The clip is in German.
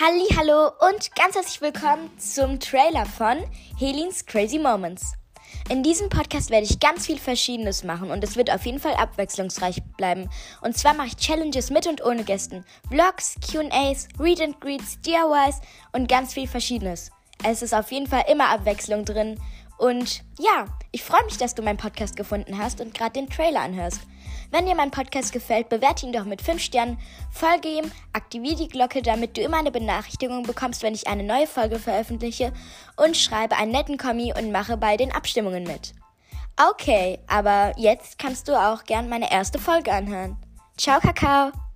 Halli, hallo und ganz herzlich willkommen zum Trailer von Helins Crazy Moments. In diesem Podcast werde ich ganz viel Verschiedenes machen und es wird auf jeden Fall abwechslungsreich bleiben. Und zwar mache ich Challenges mit und ohne Gästen, Vlogs, QAs, Read and Greets, DIYs und ganz viel Verschiedenes. Es ist auf jeden Fall immer Abwechslung drin. Und ja, ich freue mich, dass du meinen Podcast gefunden hast und gerade den Trailer anhörst. Wenn dir mein Podcast gefällt, bewerte ihn doch mit 5 Sternen, folge ihm, aktiviere die Glocke, damit du immer eine Benachrichtigung bekommst, wenn ich eine neue Folge veröffentliche und schreibe einen netten Kommi und mache bei den Abstimmungen mit. Okay, aber jetzt kannst du auch gern meine erste Folge anhören. Ciao, Kakao!